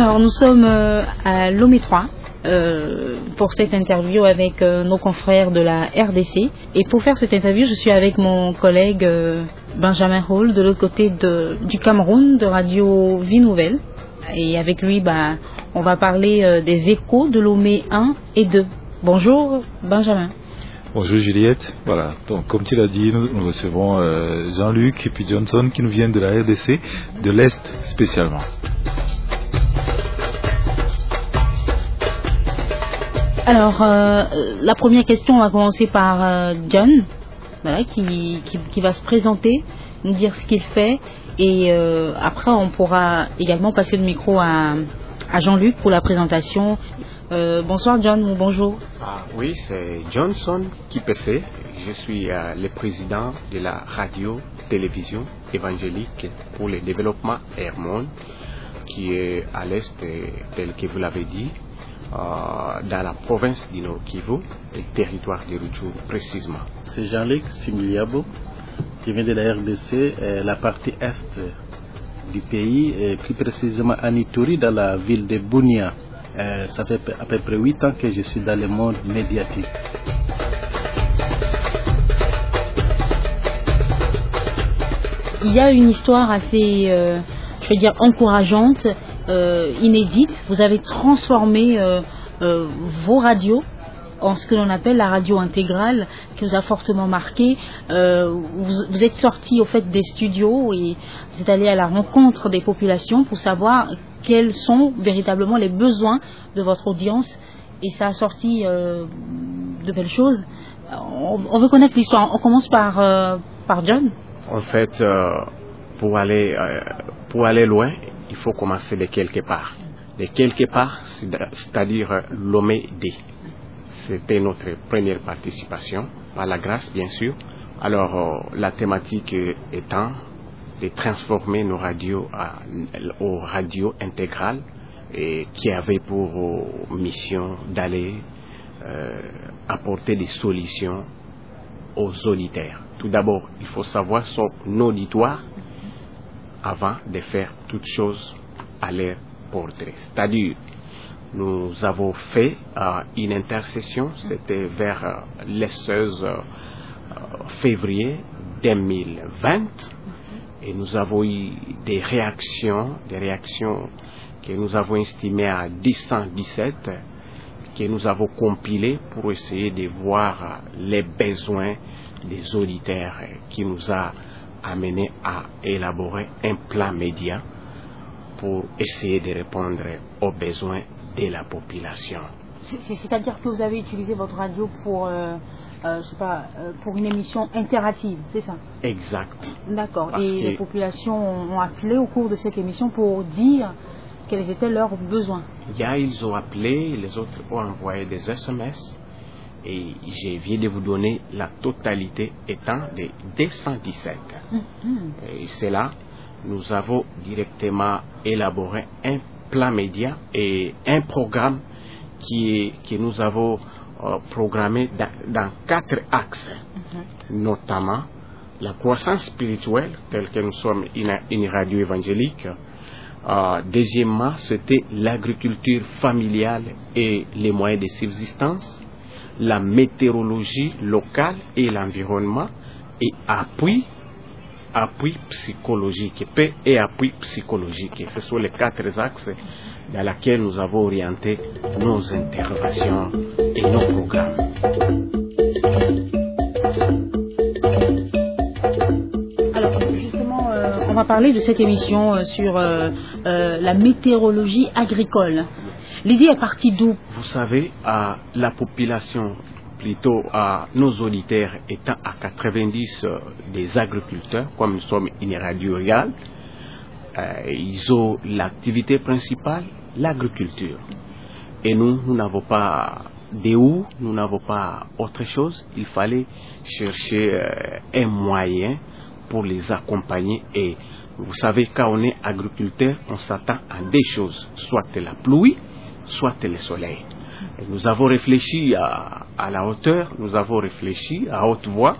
Alors nous sommes euh, à Lomé 3 euh, pour cette interview avec euh, nos confrères de la RDC. Et pour faire cette interview, je suis avec mon collègue Benjamin Hall de l'autre côté de, du Cameroun, de Radio Vie Nouvelle. Et avec lui, bah, on va parler des échos de Lomé 1 et 2. Bonjour Benjamin. Bonjour Juliette. Voilà, donc comme tu l'as dit, nous, recevons Jean-Luc et puis Johnson qui nous viennent de la RDC, de l'Est spécialement. Alors, euh, la première question, on va commencer par euh, John, qui, qui, qui va se présenter, nous dire ce qu'il fait, et euh, après on pourra également passer le micro à, à Jean-Luc pour la présentation. Bonsoir John ou bonjour. Ah, oui, c'est Johnson Kipefé. Je suis le président de la radio-télévision évangélique pour le développement Hermon, qui est à l'est, tel que vous l'avez dit, dans la province du Nord Kivu, le territoire de Rutshuru précisément. C'est Jean-Luc Similiabo qui vient de la RDC, euh, la partie est du pays, et plus précisément à Nituri, dans la ville de Bunia. Euh, ça fait à peu près 8 ans que je suis dans le monde médiatique. Il y a une histoire assez, euh, je veux dire, encourageante, euh, inédite. Vous avez transformé euh, euh, vos radios en ce que l'on appelle la radio intégrale, qui vous a fortement marqué. Euh, vous, êtes sorti au fait des studios et vous êtes allé à la rencontre des populations pour savoir quels sont véritablement les besoins de votre audience. Et ça a sorti euh, de belles choses. On, veut connaître l'histoire. On commence par, euh, par John. En fait, euh, pour, aller, euh, pour aller loin, il faut commencer de quelque part. De quelque part, c'est- c'est-à-dire euh, Lomé D. C'était notre première participation, par la grâce bien sûr. Alors, euh, la thématique euh, étant de transformer nos radios à- aux radios intégrales et qui avait pour mission d'aller apporter des solutions aux auditeurs. Tout d'abord, il faut savoir son auditoire avant de faire toute chose à leur portrait. C'est-à-dire, nous avons fait euh, une intercession, c'était vers euh, le 16 euh, février 2020, et nous avons eu des réactions, des réactions que nous avons estimées à 1017, que nous avons compilées pour essayer de voir les besoins des auditeurs qui nous a amené à élaborer un plan média pour essayer de répondre aux besoins de la population. C'est- c'est- C'est-à-dire que vous avez utilisé votre radio pour, euh, euh, je sais pas, euh, pour une émission interactive, c'est ça? Exact. D'accord. Et les populations ont appelé au cours de cette émission pour dire quels étaient leurs besoins? Il y a, ils ont appelé, les autres ont envoyé des SMS et je viens de vous donner la totalité étant de 217. Mhm. Et c'est là, nous avons directement élaboré un plan média et un programme qui est, que nous avons euh, programmé dans, dans quatre axes, notamment la croissance spirituelle, telle que nous sommes une, une radio évangélique. Euh, deuxièmement, c'était l'agriculture familiale et les moyens de subsistance, la météorologie locale et l'environnement, et appui appui psychologique, paix et appui psychologique. Ce sont les quatre axes dans lesquels nous avons orienté nos interventions et nos programmes. Alors justement, euh, on va parler de cette émission euh, sur euh, la météorologie agricole. L'idée est partie d'où? Vous savez, à la population, plutôt à nos auditeurs étant à 90 euh, des agriculteurs, comme nous sommes une radio rurale, euh, ils ont l'activité principale, l'agriculture. Et nous, nous n'avons pas de où, nous n'avons pas autre chose. Il fallait chercher euh, un moyen pour les accompagner. Et vous savez, quand on est agriculteur, on s'attend à des choses, soit la pluie, soit le soleil. Et nous avons réfléchi à, la hauteur, nous avons réfléchi à haute voix,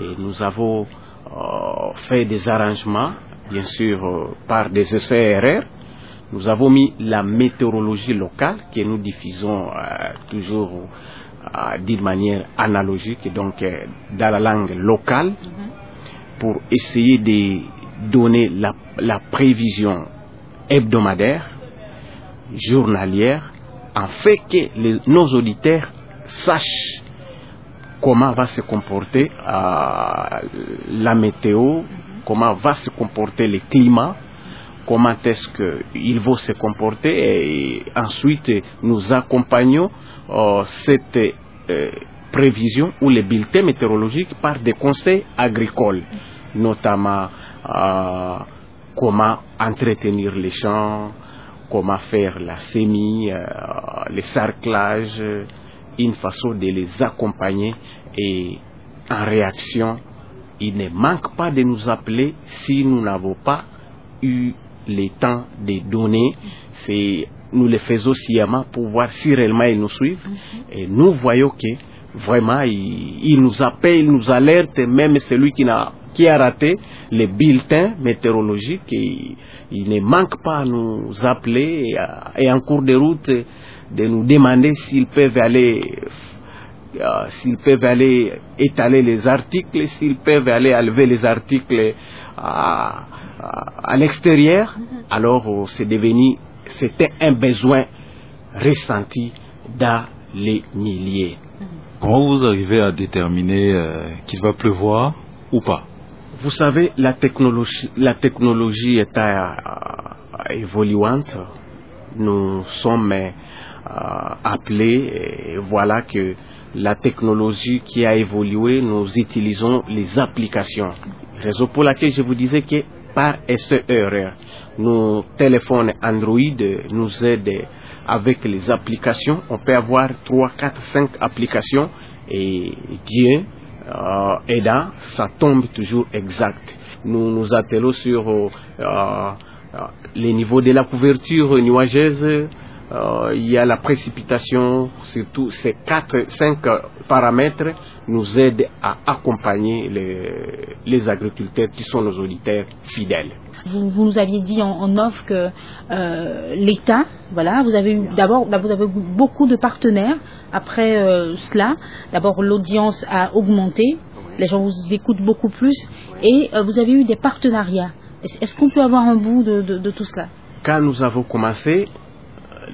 et nous avons euh, fait des arrangements, bien sûr, euh, par des ECRR, Nous avons mis la météorologie locale que nous diffusons euh, toujours d'une manière analogique, donc euh, dans la langue locale, pour essayer de donner la prévision hebdomadaire, journalière, fait que nos auditeurs sachent comment va se comporter euh, la météo, comment va se comporter le climat, comment est-ce qu'il va se comporter et ensuite nous accompagnons euh, cette euh, prévision ou les bulletins météorologiques par des conseils agricoles, notamment comment entretenir les champs, comment faire la semis, euh, les sarclages, une façon de les accompagner et en réaction, il ne manque pas de nous appeler si nous n'avons pas eu le temps de donner. C'est, nous le faisons sciemment pour voir si réellement ils nous suivent. Et nous voyons que vraiment, ils nous appellent, ils nous alertent, même celui qui a raté les bulletins météorologiques il ne manque pas à nous appeler et, à- et en cours de route de nous demander s'ils peuvent aller euh, s'ils peuvent aller étaler les articles, s'ils peuvent aller enlever les articles à, à- à l'extérieur, alors euh, c'est devenu, c'était un besoin ressenti dans les milliers. Comment vous arrivez à déterminer euh, qu'il va pleuvoir ou pas? Vous savez, la technologie, est évoluante. Nous sommes euh, appelés, et voilà que la technologie qui a évolué, nous utilisons les applications. Raison pour laquelle je vous disais que par SER, nos téléphones Android nous aident avec les applications. On peut avoir 3, 4, 5 applications et Dieu euh, aidant, ça tombe toujours exact. Nous nous appelons sur euh, euh, les niveaux de la couverture nuageuse, euh, il y a la précipitation, surtout ces quatre, cinq paramètres nous aident à accompagner les, les agriculteurs qui sont nos auditeurs fidèles. Vous, vous nous aviez dit en, en off que euh, l'État, voilà, vous avez eu d'abord, vous avez eu beaucoup de partenaires. Après euh, cela, d'abord l'audience a augmenté, les gens vous écoutent beaucoup plus, et euh, vous avez eu des partenariats. Est-ce qu'on peut avoir un bout de, de- de tout cela? Quand nous avons commencé,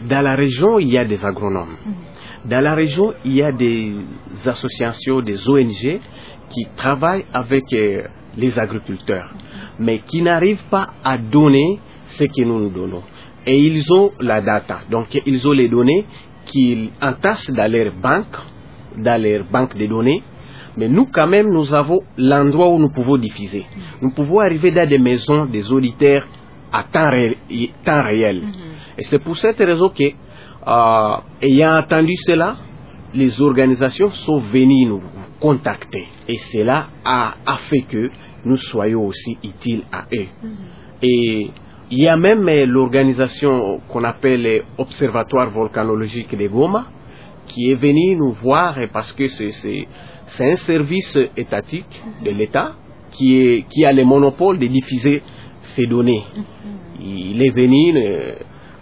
dans la région, il y a des agronomes. Dans la région, il y a des associations, des ONG qui travaillent avec les agriculteurs, mais qui n'arrivent pas à donner ce que nous nous donnons. Et ils ont la data, donc ils ont les données qu'ils entassent dans leur banque, dans leur banque de données, mais nous, quand même, nous avons l'endroit où nous pouvons diffuser. Nous pouvons arriver dans des maisons des auditeurs à temps, ré- temps réel. Et c'est pour cette raison que, euh, ayant entendu cela, les organisations sont venues nous contacter. Et cela a, a fait que nous soyons aussi utiles à eux. Et il y a même euh, l'organisation qu'on appelle euh, Observatoire volcanologique de Goma, qui est venu nous voir et parce que c'est un service étatique de l'État qui, est, qui a le monopole de diffuser ces données. Il est venu, euh,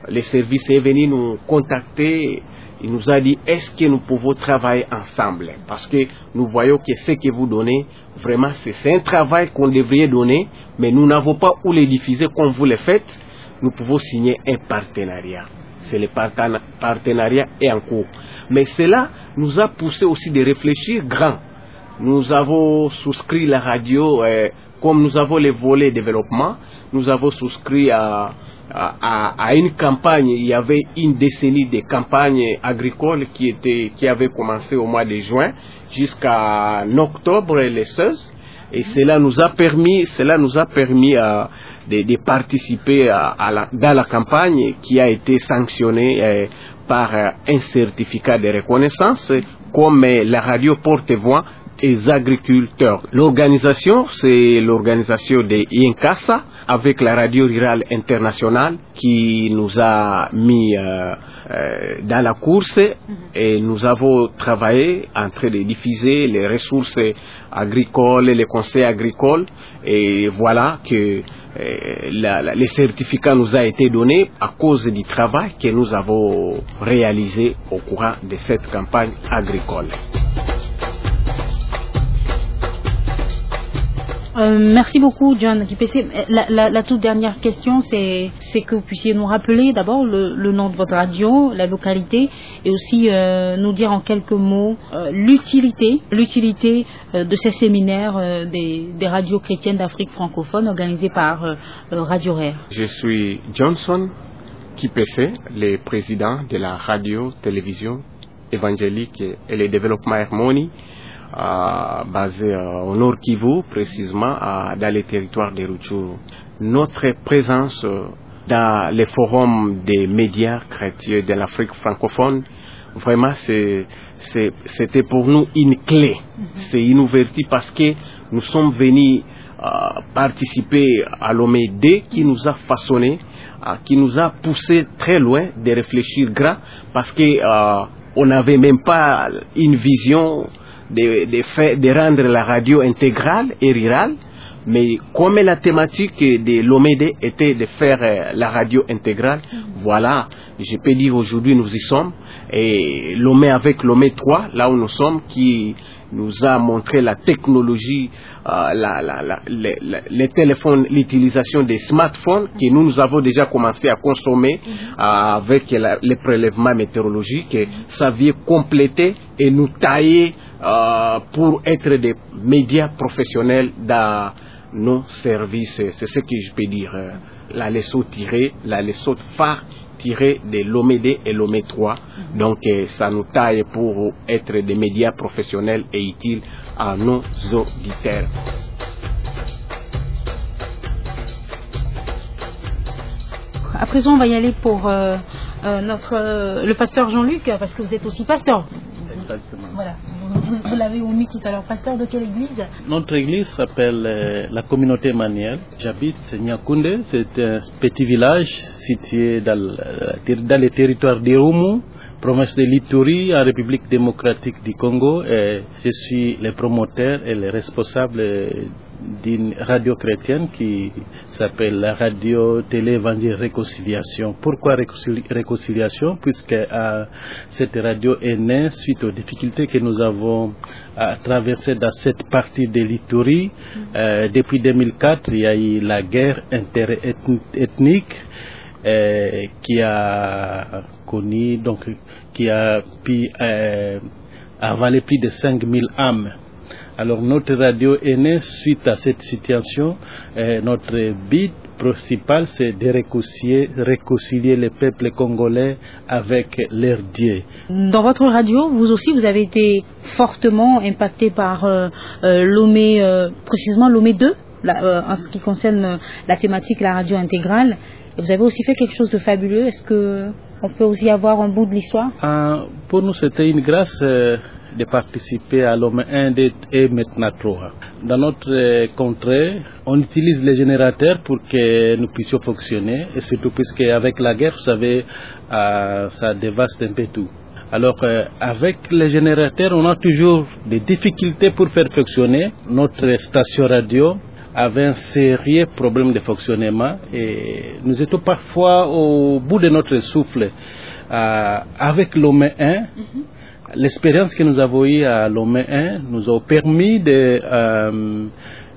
le service est venu nous contacter, il nous a dit est-ce que nous pouvons travailler ensemble? Parce que nous voyons que ce que vous donnez, vraiment, c'est un travail qu'on devrait donner, mais nous n'avons pas où les diffuser comme vous le faites. Nous pouvons signer un partenariat. C'est le partena- partenariat est en cours. Mais cela nous a poussé aussi de réfléchir grand. Nous avons souscrit la radio, euh, comme nous avons les volets développement, nous avons souscrit à, à, une campagne. Il y avait une décennie de campagnes agricoles qui, était, qui avait commencé au mois de juin jusqu'à octobre le 16. Et cela nous a permis, cela nous a permis euh, de, participer à, la, dans la campagne qui a été sanctionnée euh, par un certificat de reconnaissance comme la radio porte-voix et agriculteurs. L'organisation, c'est l'organisation de INCASA avec la radio rurale internationale qui nous a mis euh, euh, dans la course et nous avons travaillé en train de diffuser les ressources agricoles, les conseils agricoles et voilà que euh, la, la, les certificats nous a été donnés à cause du travail que nous avons réalisé au courant de cette campagne agricole. Euh, merci beaucoup, John Kipese. La, la, la, toute dernière question, c'est que vous puissiez nous rappeler d'abord le, nom de votre radio, la localité, et aussi euh, nous dire en quelques mots euh, l'utilité, l'utilité de ces séminaires des, radios chrétiennes d'Afrique francophone organisés par Radio Rare. Je suis Johnson Kipese, le président de la radio-télévision évangélique et le développement harmonie euh, basé euh, au Nord Kivu, précisément dans les territoires de Rutshuru. Notre présence euh, dans les forums des médias chrétiens de l'Afrique francophone, vraiment, c'était pour nous une clé. C'est une ouverture parce que nous sommes venus participer à l'OMD qui nous a façonné, qui nous a poussé très loin de réfléchir grand parce que on n'avait même pas une vision de, de, faire, de, rendre la radio intégrale et rurale, mais comme la thématique de l'OMED était de faire euh, la radio intégrale, mmh. voilà, je peux dire aujourd'hui nous y sommes, et l'OME avec l'OME 3, là où nous sommes, qui nous a montré la technologie, euh, la, la, la, les, les, téléphones, l'utilisation des smartphones que nous, nous avons déjà commencé à consommer euh, avec les prélèvements météorologiques. Ça vient compléter et nous tailler euh, pour être des médias professionnels dans nos services. C'est ce que je peux dire. La leçon tirée, la leçon phare tirée de l'OMED et l'OME 3. Donc euh, ça nous taille pour être des médias professionnels et utiles à nos auditeurs. À présent, on va y aller pour euh, euh, notre, euh, le pasteur Jean-Luc, parce que vous êtes aussi pasteur. Exactement. Voilà. Vous, l'avez omis tout à l'heure. Pasteur de quelle église Notre église s'appelle euh, la communauté Maniel. J'habite Nyakunde. C'est un petit village situé dans, dans les territoires d'Irumu, province de l'Ituri, en République démocratique du Congo. Et je suis le promoteur et le responsable d'une radio chrétienne qui s'appelle la radio télé évangile réconciliation. Pourquoi réconciliation? Puisque euh, cette radio est née suite aux difficultés que nous avons à traverser dans cette partie de l'Ituri. Euh, depuis 2004, il y a eu la guerre interethnique euh, qui a connu, donc qui a pu avaler plus de 5000 âmes. Alors notre radio est née suite à cette situation. Euh, notre but principal, c'est de réconcilier, réconcilier le peuple congolais avec leur Dieu. Dans votre radio, vous aussi, vous avez été fortement impacté par euh, euh, euh, précisément l'OME 2, la, en ce qui concerne la thématique la radio intégrale. Vous avez aussi fait quelque chose de fabuleux. Est-ce que on peut aussi avoir un bout de l'histoire? Pour nous, c'était une grâce de participer à l'homme 1 et maintenant 3. Dans notre contrée, on utilise les générateurs pour que nous puissions fonctionner, et surtout puisque avec la guerre, vous savez, euh, ça dévaste un peu tout. Alors, euh, avec les générateurs, on a toujours des difficultés pour faire fonctionner notre station radio avait un sérieux problème de fonctionnement et nous étions parfois au bout de notre souffle. Euh, avec l'OME 1, mm -hmm l'expérience que nous avons eue à Lomé 1 nous a permis de, euh,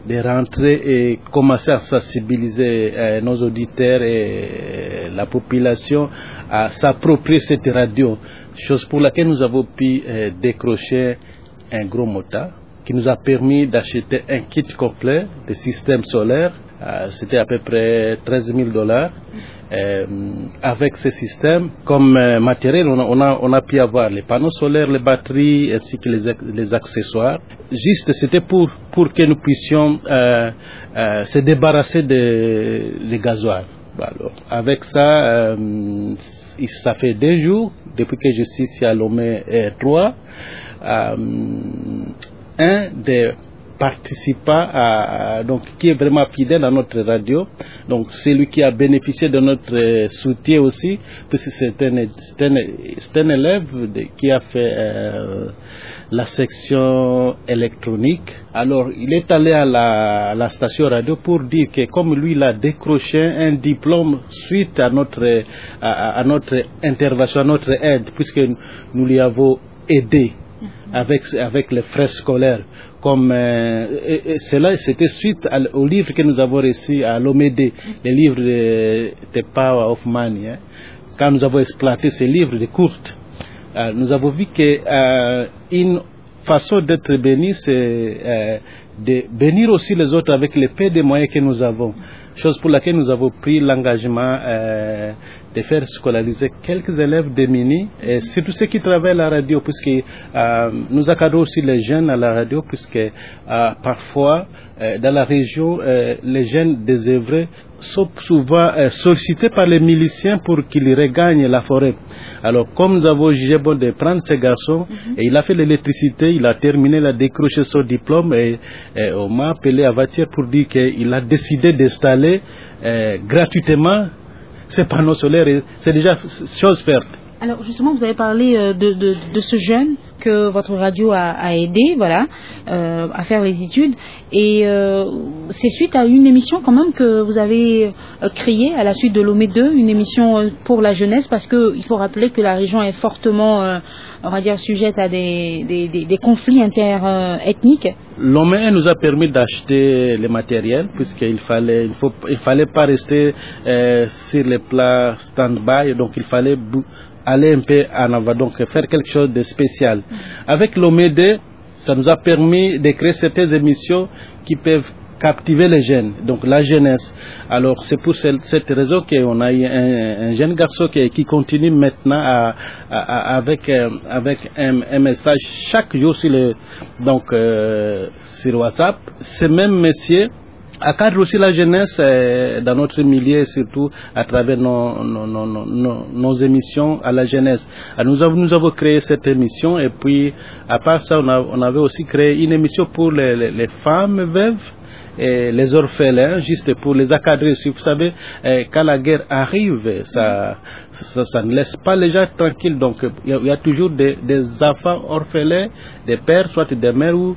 de rentrer et commencer à sensibiliser euh, nos auditeurs et la population à s'approprier cette radio, chose pour laquelle nous avons pu décrocher un gros motard qui nous a permis d'acheter un kit complet de système solaire. C'était à peu près 13 000 dollars. Euh, avec ce système, comme euh, matériel, on a, pu avoir les panneaux solaires, les batteries, ainsi que les, les accessoires. Juste, c'était pour, que nous puissions euh, se débarrasser des de gasoil. Alors, avec ça, ça fait deux jours, depuis que je suis ici à Lomé 3, un des participants donc qui est vraiment fidèle à notre radio. Donc c'est lui qui a bénéficié de notre soutien aussi, puisque c'est un, un, un, élève qui a fait euh, la section électronique. Alors il est allé à la, à la, station radio pour dire que comme lui il a décroché un diplôme suite à notre, à, à notre intervention, à notre aide, puisque nous lui avons aidé avec, les frais scolaires. Comme euh, c'était suite au livre que nous avons reçu à l'Omédé, le livre de The Power of Money. Hein. Quand nous avons exploité ces livres de courtes, euh, nous avons vu que euh, façon d'être béni, c'est de bénir aussi les autres avec les peu de moyens que nous avons. Chose pour laquelle nous avons pris l'engagement euh, de faire scolariser quelques élèves démunis, et surtout ceux qui travaillent à la radio, puisque euh, nous accadrons aussi les jeunes à la radio, puisque euh, parfois, dans la région, les jeunes désœuvrés sont souvent sollicités par les miliciens pour qu'ils regagnent la forêt. Alors, comme nous avons jugé bon de prendre ces garçons, mm -hmm. et il a fait l'électricité, il a terminé, il a décroché son diplôme, et, et on m'a appelé à Vatière pour dire qu'il a décidé d'installer euh, gratuitement ces panneaux solaires. C'est déjà chose faite. Alors justement, vous avez parlé euh, de, de, ce jeune que votre radio a, aidé, voilà, euh, à faire les études. Et euh, c'est suite à une émission quand même que vous avez créée à la suite de l'OME 2, une émission pour la jeunesse, parce qu'il faut rappeler que la région est fortement, on va dire, sujette à des, des, conflits interethniques. L'OME nous a permis d'acheter le matériel puisqu'il fallait, il faut, il fallait pas rester sur les plats stand-by, donc il fallait aller un peu en avant, donc faire quelque chose de spécial. Avec l'OMED, ça nous a permis de créer certaines émissions qui peuvent captiver les jeunes, donc la jeunesse. Alors c'est pour cette, raison qu'on a eu un, un, jeune garçon qui, qui continue maintenant à, à, à, avec, euh, avec un, un, message chaque jour sur, le, donc, euh, sur WhatsApp. Ce même monsieur accadre aussi la jeunesse euh, dans notre milieu, surtout à travers nos, nos, nos, nos, émissions à la jeunesse. Alors nous, avons, nous avons créé cette émission et puis à part ça, on, avait aussi créé une émission pour les, femmes veuves et les orphelins, juste pour les accadrer. Vous savez, quand la guerre arrive, ça, ça, ne laisse pas les gens tranquilles. Donc, il y y a toujours des, des, enfants orphelins, des pères, soit des mères ou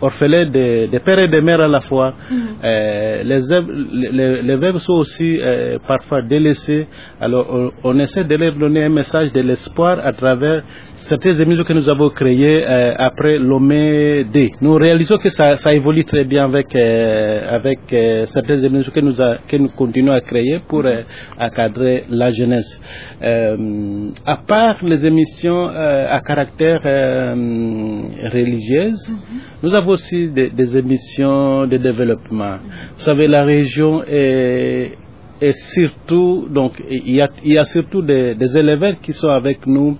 orphelins des, des pères et des mères à la fois. -hmm. euh, les, les, les, veuves sont aussi euh, parfois délaissées. Alors, on, on, essaie de leur donner un message de l'espoir à travers certaines émissions que nous avons créées euh, après l'OME D. Nous réalisons que ça, ça, évolue très bien avec, avec certaines émissions que nous, a, que nous continuons à créer pour encadrer la jeunesse. à part les émissions à caractère religieuse, mm -hmm. nous avons aussi des, des, émissions de développement. Vous savez, la région est, est surtout, donc, il y a, il y a surtout des, des, élèves qui sont avec nous.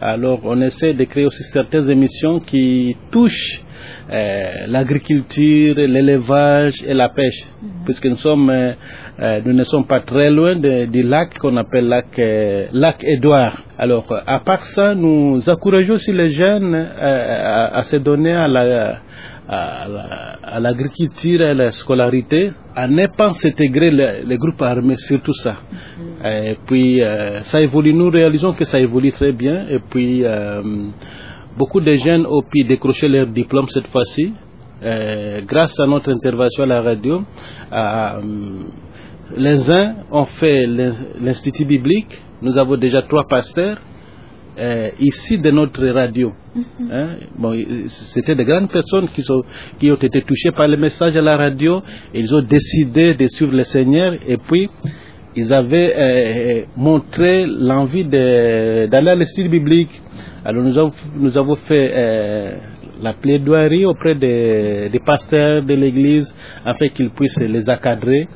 Alors, on essaie de créer aussi certaines émissions qui touchent euh, l'agriculture, l'élevage et la pêche, mm -hmm. puisque nous sommes, euh, nous ne sommes pas très loin du lac qu'on appelle lac, euh, lac Édouard. Alors, à part ça, nous encourageons aussi les jeunes à, à, se donner à la à l'agriculture et à la scolarité, à ne pas s'intégrer les, les, groupes armés, surtout ça. Mm -hmm. Et puis, euh, ça évolue, nous réalisons que ça évolue très bien. Et puis, euh, beaucoup de jeunes ont pu décrocher leur diplôme cette fois-ci, euh, grâce à notre intervention à la radio. les uns ont fait l'Institut biblique, nous avons déjà trois pasteurs. Euh, ici de notre radio. Mm -hmm. hein? bon, C'était de grandes personnes qui, sont, qui ont été touchées par le message à la radio. Ils ont décidé de suivre le Seigneur et puis ils avaient euh, montré l'envie d'aller à l'Institut biblique. Alors nous avons, nous avons fait euh, la plaidoirie auprès des, des pasteurs de l'Église afin qu'ils puissent les accadrer,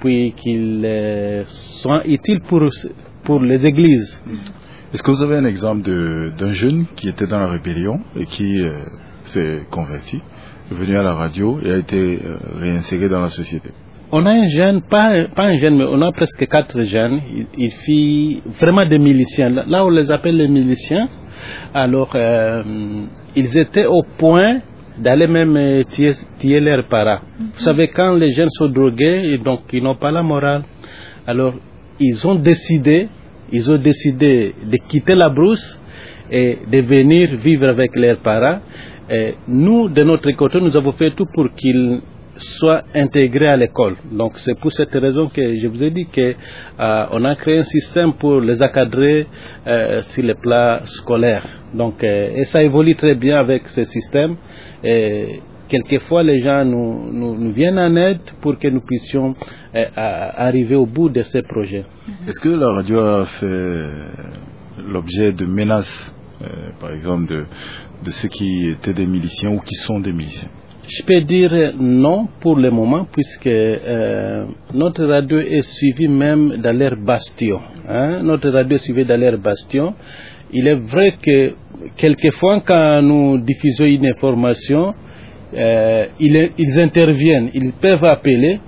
puis qu'ils soient utiles pour, pour les églises. Est-ce que vous avez un exemple d'un jeune qui était dans la rébellion et qui euh, s'est converti, est venu à la radio et a été euh, réinséré dans la société? On a un jeune, pas, pas un jeune, mais on a presque quatre jeunes. Il, il fit vraiment des miliciens. Là, on les appelle les miliciens. Alors, euh, ils étaient au point d'aller même tuer, tuer leurs parents. Vous savez, quand les jeunes sont drogués, et donc ils n'ont pas la morale. Alors, ils ont décidé, ils ont décidé de quitter la brousse et de venir vivre avec leurs parents. Nous, de notre côté, nous avons fait tout pour qu'ils soient intégrés à l'école. Donc c'est pour cette raison que je vous ai dit que euh, a créé un système pour les accadrer euh, sur le plan scolaire. Donc euh, et ça évolue très bien avec ce système. Quelquefois les gens nous, nous, nous viennent en aide pour que nous puissions euh, arriver au bout de ces projets. Est-ce que la radio a fait l'objet de menaces, euh, par exemple, de, de ceux qui étaient des miliciens ou qui sont des miliciens? Je peux dire non pour le moment puisque euh, notre radio est suivie même dans leur bastion. hein. Notre radio est suivie dans leur bastion. Il est vrai que quelquefois quand nous diffusons une information, euh, ils, ils interviennent, ils peuvent appeler.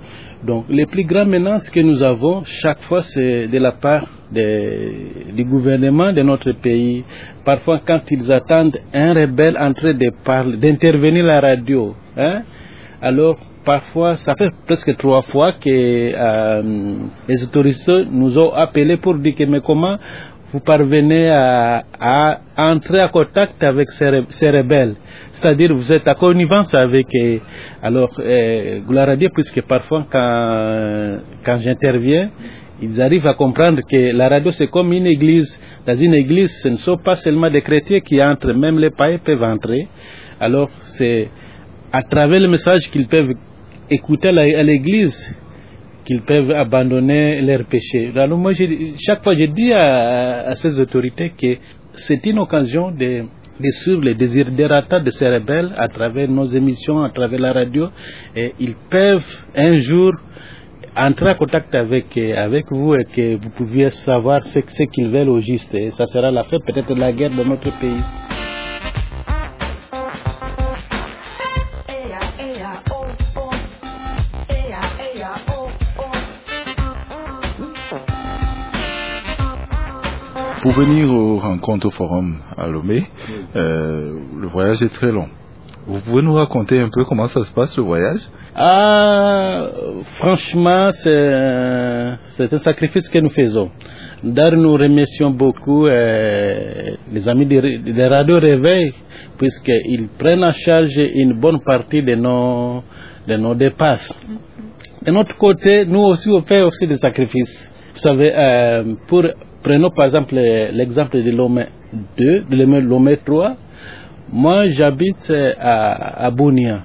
Donc les plus grandes menaces que nous avons chaque fois c'est de la part de- du gouvernement de notre pays. Parfois quand ils attendent un rebelle en train de parler, d'intervenir à la radio, hein, alors parfois ça fait presque trois fois que euh, les autorités nous ont appelés pour dire que mais comment vous parvenez à, entrer en contact avec ces, re- ces rebelles. C'est-à-dire vous êtes à connivence avec... alors, euh, gloire à Dieu, puisque parfois quand, quand j'interviens, ils arrivent à comprendre que la radio c'est comme une église. Dans une église, ce ne sont pas seulement des chrétiens qui entrent, même les païens peuvent entrer. Alors, c'est à travers le message qu'ils peuvent écouter à l'église qu'ils peuvent abandonner leurs péchés. Alors moi, chaque fois, je dis à, ces autorités que c'est une occasion de, de suivre les desiderata de ces rebelles à travers nos émissions, à travers la radio, et ils peuvent un jour entrer en contact avec, vous et que vous pouviez savoir ce, ce qu'ils veulent au juste. Et ça sera la fin peut-être de la guerre dans notre pays. Pour venir aux rencontres au forum à Lomé, euh, le voyage est très long. Vous pouvez nous raconter un peu comment ça se passe le voyage? Ah, franchement, c'est un, c'est un sacrifice que nous faisons. D'ailleurs, nous remercions beaucoup euh, les amis des de Radio Réveil, puisqu'ils prennent en charge une bonne partie de nos, de nos dépenses. De notre côté, nous aussi, on fait aussi des sacrifices. Vous savez, euh, pour, prenons par exemple l'exemple de Lomé 2, de Lomé Lomé 3. Moi, j'habite euh, à, Bounia.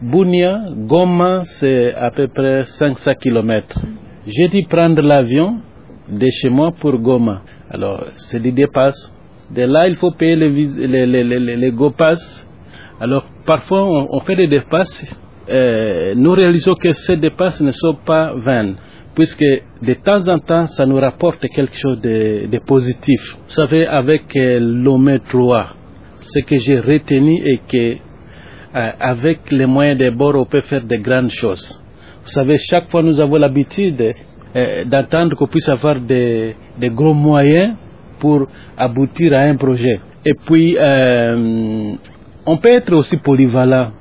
Bounia, Goma, c'est à peu près 500 km. J'ai dû prendre l'avion de chez moi pour Goma. Alors, c'est des dépasses. De là, il faut payer les, les. Alors, parfois, on, on fait des dépasses. Euh, nous réalisons que ces dépasses ne sont pas vaines, puisque de temps en temps, ça nous rapporte quelque chose de, de positif. Vous savez, avec euh, l'OME 3, ce que j'ai retenu est que euh, avec les moyens de bord, on peut faire de grandes choses. Vous savez, chaque fois nous avons l'habitude euh, d'entendre qu'on puisse avoir des, des gros moyens pour aboutir à un projet. Et puis, euh, on peut être aussi polyvalent.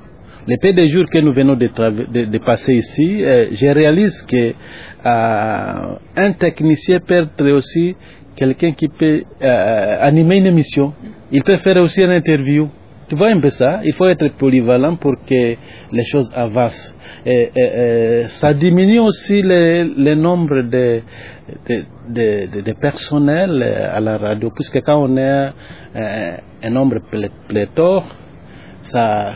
Les peu des jours que nous venons de, de- de passer ici, euh, je réalise que euh, un technicien peut être aussi quelqu'un qui peut euh, animer une émission. Il peut faire aussi une interview. Tu vois un peu ça? Il faut être polyvalent pour que les choses avancent. Et, ça diminue aussi le, nombre de, de, personnel à la radio, puisque quand on est euh, un nombre plé- pléthore, ça,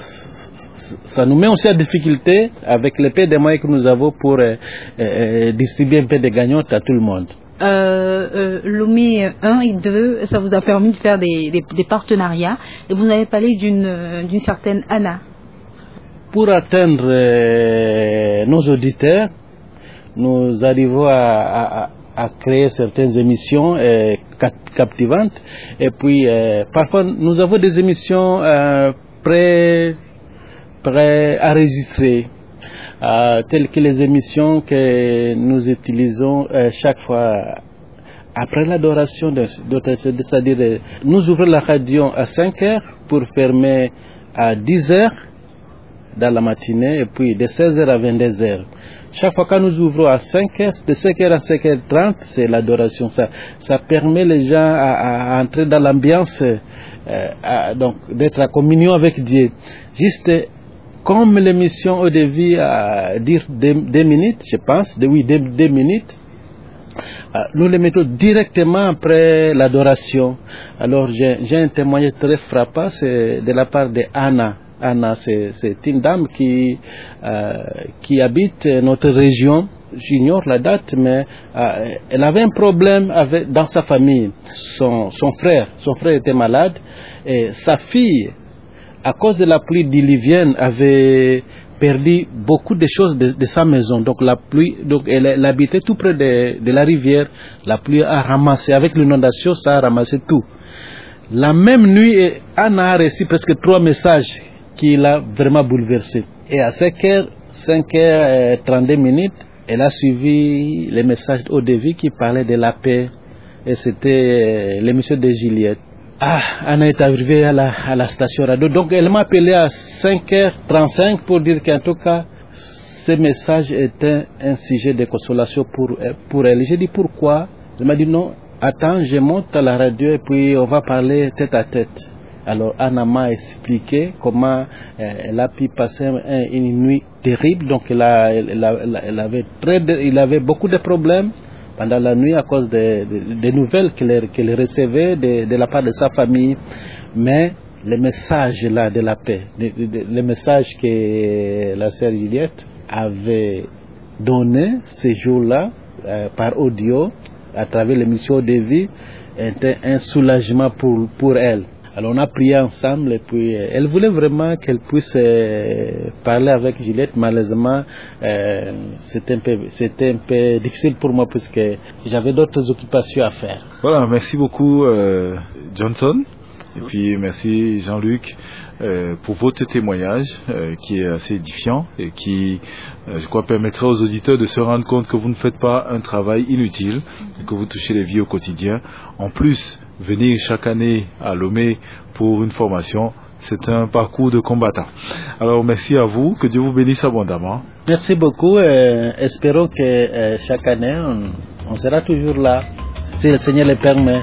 ça nous met aussi en difficulté avec le peu de moyens que nous avons pour euh, euh, distribuer un peu de gagnantes à tout le monde. Euh, euh, Lomé 1 et 2, ça vous a permis de faire des, des, des partenariats. Et vous avez parlé d'une euh, certaine Anna. Pour atteindre euh, nos auditeurs, nous arrivons à, à- à- à créer certaines émissions cap- captivantes. Et puis, parfois, nous avons des émissions euh, enregistrer, euh, telles que les émissions que nous utilisons euh, chaque fois après l'adoration, c'est-à-dire euh, nous ouvrons la radio à 5 heures pour fermer à 10h dans la matinée et puis de 16h à 22h. Chaque fois que nous ouvrons à 5h, de 5h à 5h30, c'est l'adoration. Ça, ça permet les gens à, à entrer dans l'ambiance, euh, donc d'être en communion avec Dieu. Juste comme l'émission au début à dire deux, deux minutes, je pense, de, oui, deux, deux minutes, euh, nous les mettons directement après l'adoration. Alors j'ai un témoignage très frappant, c'est de la part de Anna. Anna, c'est une dame qui, euh, qui habite notre région. J'ignore la date, mais euh, elle avait un problème dans sa famille. Son, son frère, son frère était malade et sa fille, à cause de la pluie diluvienne, avait perdu beaucoup de choses de, sa maison. Donc la pluie, donc elle, habitait tout près de, la rivière. La pluie a ramassé, avec l'inondation, ça a ramassé tout. La même nuit, Anna a reçu presque trois messages qui l'a vraiment bouleversé. Et à 5h, 5h32 minutes, elle a suivi les messages au qui parlaient de la paix. Et c'était euh, l'émission de Juliette. Ah, Anna est arrivée à la, station radio. Donc elle m'a appelé à 5h35 pour dire qu'en tout cas, ce message était un sujet de consolation pour, pour elle. J'ai dit pourquoi? Elle m'a dit non, attends, je monte à la radio et puis on va parler tête à tête. Alors Anna m'a expliqué comment euh, elle a pu passer un- une nuit terrible. Donc elle, elle, avait très, il avait beaucoup de problèmes pendant la nuit à cause des de, des nouvelles qu'elle qu'elle recevait de, la part de sa famille. Mais le message là de la paix, le message que la sœur Juliette avait donné ce jour-là euh, par audio à travers l'émission de vie était un soulagement pour, pour elle. Alors on a prié ensemble et puis euh, elle voulait vraiment qu'elle puisse euh, parler avec Juliette. Malheureusement, euh, c'était un, peu- un peu difficile pour moi puisque j'avais d'autres occupations à faire. Voilà, merci beaucoup Johnson. Et puis merci Jean-Luc euh, pour votre témoignage euh, qui est assez édifiant et qui, euh, je crois, permettra aux auditeurs de se rendre compte que vous ne faites pas un travail inutile, et que vous touchez les vies au quotidien. En plus, venir chaque année à Lomé pour une formation, c'est un parcours de combattant. Alors merci à vous, que Dieu vous bénisse abondamment. Merci beaucoup. euh, espérons que chaque année, on, on sera toujours là, si le Seigneur le permet.